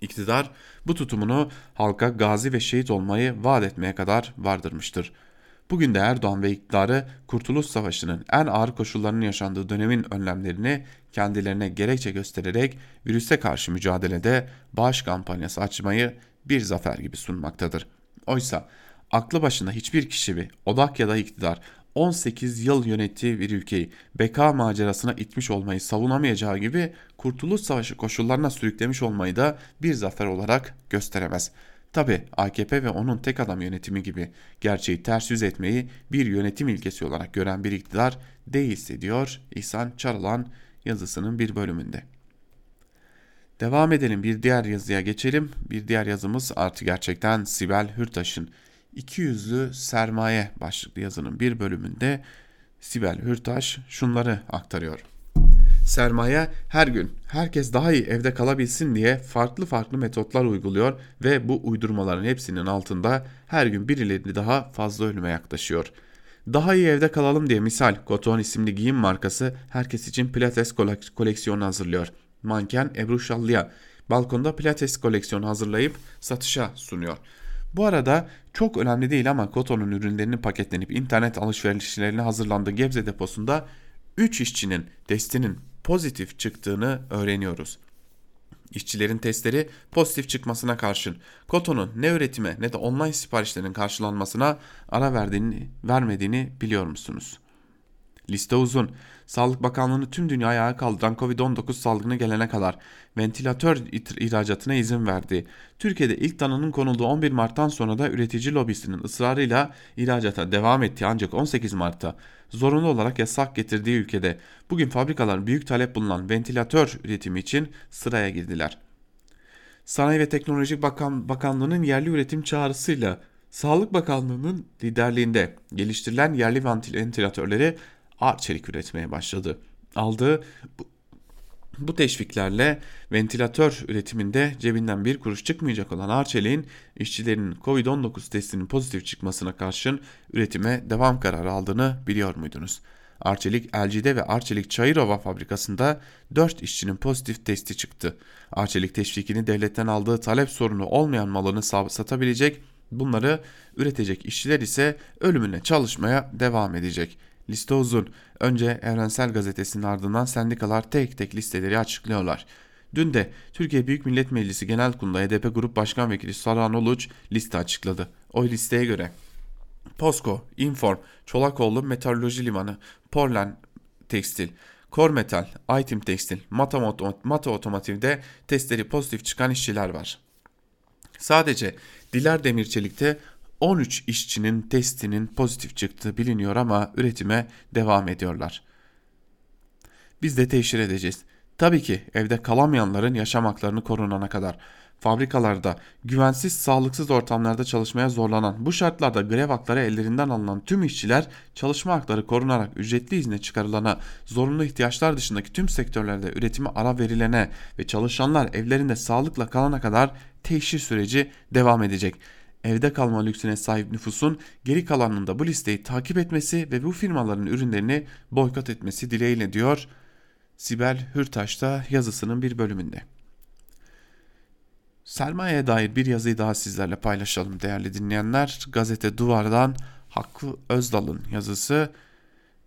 İktidar bu tutumunu halka gazi ve şehit olmayı vaat etmeye kadar vardırmıştır. Bugün de Erdoğan ve iktidarı Kurtuluş Savaşı'nın en ağır koşullarının yaşandığı dönemin önlemlerini kendilerine gerekçe göstererek virüse karşı mücadelede bağış kampanyası açmayı bir zafer gibi sunmaktadır. Oysa aklı başında hiçbir kişi bir odak ya da iktidar 18 yıl yönettiği bir ülkeyi beka macerasına itmiş olmayı savunamayacağı gibi Kurtuluş Savaşı koşullarına sürüklemiş olmayı da bir zafer olarak gösteremez. Tabi AKP ve onun tek adam yönetimi gibi gerçeği ters yüz etmeyi bir yönetim ilkesi olarak gören bir iktidar değilse diyor İhsan Çaralan yazısının bir bölümünde. Devam edelim bir diğer yazıya geçelim. Bir diğer yazımız artı gerçekten Sibel Hürtaş'ın İki yüzlü sermaye başlıklı yazının bir bölümünde Sibel Hürtaş şunları aktarıyor. Sermaye her gün herkes daha iyi evde kalabilsin diye farklı farklı metotlar uyguluyor ve bu uydurmaların hepsinin altında her gün birileri daha fazla ölüme yaklaşıyor. Daha iyi evde kalalım diye misal Koton isimli giyim markası herkes için pilates koleksiyonu hazırlıyor manken Ebru Şallı'ya balkonda pilates koleksiyonu hazırlayıp satışa sunuyor. Bu arada çok önemli değil ama Koto'nun ürünlerinin paketlenip internet alışverişlerine hazırlandığı Gebze deposunda 3 işçinin testinin pozitif çıktığını öğreniyoruz. İşçilerin testleri pozitif çıkmasına karşın Koto'nun ne üretime ne de online siparişlerin karşılanmasına ara verdiğini, vermediğini biliyor musunuz? Liste uzun. Sağlık Bakanlığı'nı tüm dünyaya ayağa kaldıran Covid-19 salgını gelene kadar ventilatör ihracatına izin verdi. Türkiye'de ilk tanının konulduğu 11 Mart'tan sonra da üretici lobisinin ısrarıyla ihracata devam etti ancak 18 Mart'ta zorunlu olarak yasak getirdiği ülkede bugün fabrikalar büyük talep bulunan ventilatör üretimi için sıraya girdiler. Sanayi ve Teknoloji Bakan, Bakanlığı'nın yerli üretim çağrısıyla Sağlık Bakanlığı'nın liderliğinde geliştirilen yerli ventilatörleri Arçelik üretmeye başladı. Aldığı bu, teşviklerle ventilatör üretiminde cebinden bir kuruş çıkmayacak olan Arçelik'in işçilerinin Covid-19 testinin pozitif çıkmasına karşın üretime devam kararı aldığını biliyor muydunuz? Arçelik LG'de ve Arçelik Çayırova fabrikasında 4 işçinin pozitif testi çıktı. Arçelik teşvikini devletten aldığı talep sorunu olmayan malını satabilecek, bunları üretecek işçiler ise ölümüne çalışmaya devam edecek. Liste uzun. Önce Evrensel Gazetesi'nin ardından sendikalar tek tek listeleri açıklıyorlar. Dün de Türkiye Büyük Millet Meclisi Genel Kurulu'nda HDP Grup Başkan Vekili Saran Oluç liste açıkladı. O listeye göre POSCO, Inform, Çolakoğlu Metalurji Limanı, Porlen Tekstil, Kor Metal, Item Tekstil, Mata, Mata Otomotiv'de testleri pozitif çıkan işçiler var. Sadece Diler Demirçelik'te 13 işçinin testinin pozitif çıktığı biliniyor ama üretime devam ediyorlar. Biz de teşhir edeceğiz. Tabii ki evde kalamayanların yaşam haklarını korunana kadar fabrikalarda güvensiz sağlıksız ortamlarda çalışmaya zorlanan bu şartlarda grev hakları ellerinden alınan tüm işçiler çalışma hakları korunarak ücretli izne çıkarılana zorunlu ihtiyaçlar dışındaki tüm sektörlerde üretimi ara verilene ve çalışanlar evlerinde sağlıkla kalana kadar teşhir süreci devam edecek evde kalma lüksüne sahip nüfusun geri kalanında bu listeyi takip etmesi ve bu firmaların ürünlerini boykot etmesi dileğiyle diyor Sibel Hürtaş da yazısının bir bölümünde. Sermayeye dair bir yazıyı daha sizlerle paylaşalım değerli dinleyenler. Gazete Duvar'dan Hakkı Özdal'ın yazısı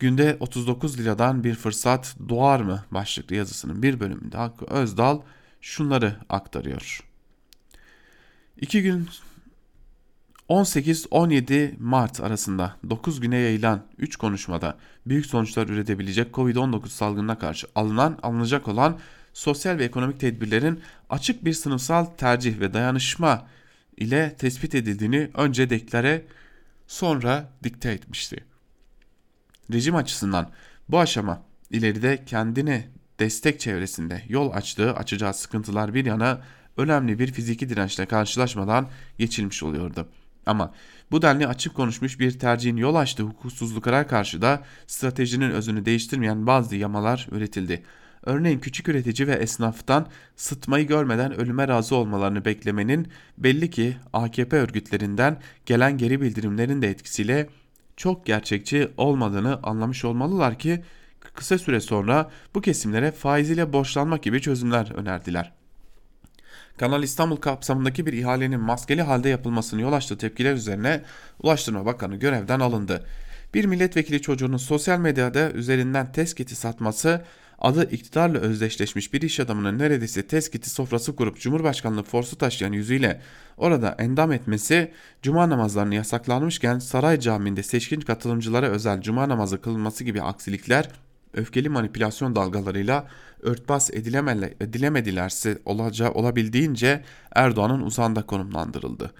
Günde 39 liradan bir fırsat doğar mı başlıklı yazısının bir bölümünde Hakkı Özdal şunları aktarıyor. İki gün 18-17 Mart arasında 9 güne yayılan 3 konuşmada büyük sonuçlar üretebilecek Covid-19 salgınına karşı alınan alınacak olan sosyal ve ekonomik tedbirlerin açık bir sınıfsal tercih ve dayanışma ile tespit edildiğini önce deklare sonra dikte etmişti. Rejim açısından bu aşama ileride kendine destek çevresinde yol açtığı açacağı sıkıntılar bir yana önemli bir fiziki dirençle karşılaşmadan geçilmiş oluyordu. Ama bu denli açık konuşmuş bir tercihin yol açtığı hukuksuzluklara karşı da stratejinin özünü değiştirmeyen bazı yamalar üretildi. Örneğin küçük üretici ve esnaftan sıtmayı görmeden ölüme razı olmalarını beklemenin belli ki AKP örgütlerinden gelen geri bildirimlerin de etkisiyle çok gerçekçi olmadığını anlamış olmalılar ki kısa süre sonra bu kesimlere faiziyle borçlanmak gibi çözümler önerdiler. Kanal İstanbul kapsamındaki bir ihalenin maskeli halde yapılmasını yol açtığı tepkiler üzerine Ulaştırma Bakanı görevden alındı. Bir milletvekili çocuğunun sosyal medyada üzerinden test kiti satması adı iktidarla özdeşleşmiş bir iş adamının neredeyse test kiti sofrası kurup Cumhurbaşkanlığı forsu taşıyan yüzüyle orada endam etmesi cuma namazlarını yasaklanmışken saray camiinde seçkin katılımcılara özel cuma namazı kılınması gibi aksilikler öfkeli manipülasyon dalgalarıyla örtbas edilemedilerse olacağı olabildiğince Erdoğan'ın uzağında konumlandırıldı.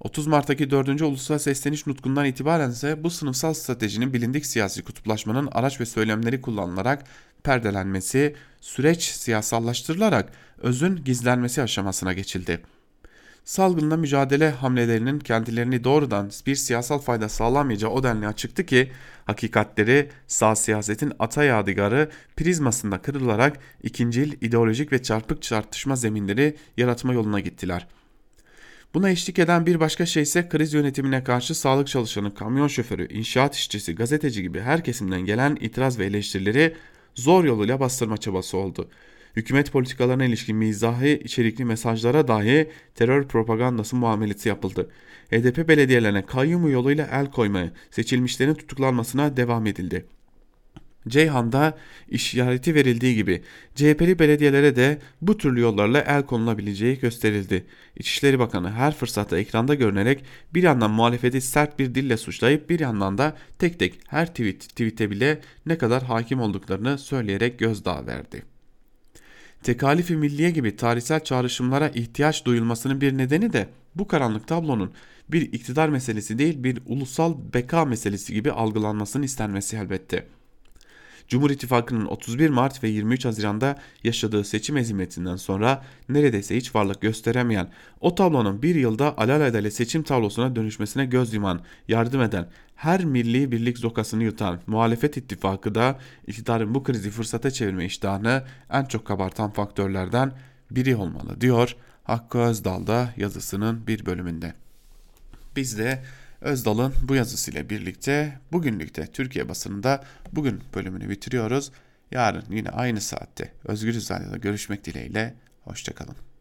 30 Mart'taki 4. Ulusal Sesleniş Nutkundan itibaren ise bu sınıfsal stratejinin bilindik siyasi kutuplaşmanın araç ve söylemleri kullanılarak perdelenmesi, süreç siyasallaştırılarak özün gizlenmesi aşamasına geçildi salgınla mücadele hamlelerinin kendilerini doğrudan bir siyasal fayda sağlamayacağı o denli açıktı ki hakikatleri sağ siyasetin ata yadigarı prizmasında kırılarak ikincil ideolojik ve çarpık tartışma zeminleri yaratma yoluna gittiler. Buna eşlik eden bir başka şey ise kriz yönetimine karşı sağlık çalışanı, kamyon şoförü, inşaat işçisi, gazeteci gibi her kesimden gelen itiraz ve eleştirileri zor yoluyla bastırma çabası oldu.'' Hükümet politikalarına ilişkin mizahi içerikli mesajlara dahi terör propagandası muamelesi yapıldı. HDP belediyelerine kayyumu yoluyla el koymaya, seçilmişlerin tutuklanmasına devam edildi. Ceyhan'da işareti verildiği gibi CHP'li belediyelere de bu türlü yollarla el konulabileceği gösterildi. İçişleri Bakanı her fırsatta ekranda görünerek bir yandan muhalefeti sert bir dille suçlayıp bir yandan da tek tek her tweet tweete bile ne kadar hakim olduklarını söyleyerek gözdağı verdi. Tekalifi milliye gibi tarihsel çağrışımlara ihtiyaç duyulmasının bir nedeni de bu karanlık tablonun bir iktidar meselesi değil bir ulusal beka meselesi gibi algılanmasının istenmesi elbette. Cumhur İttifakı'nın 31 Mart ve 23 Haziran'da yaşadığı seçim ezimetinden sonra neredeyse hiç varlık gösteremeyen, o tablonun bir yılda alelade seçim tablosuna dönüşmesine göz yuman, yardım eden, her milli birlik zokasını yutan muhalefet ittifakı da iktidarın bu krizi fırsata çevirme iştahını en çok kabartan faktörlerden biri olmalı diyor Hakkı Özdal da yazısının bir bölümünde. Biz de Özdal'ın bu yazısıyla birlikte bugünlükte Türkiye basınında bugün bölümünü bitiriyoruz. Yarın yine aynı saatte Özgür Radyo'da görüşmek dileğiyle. Hoşçakalın.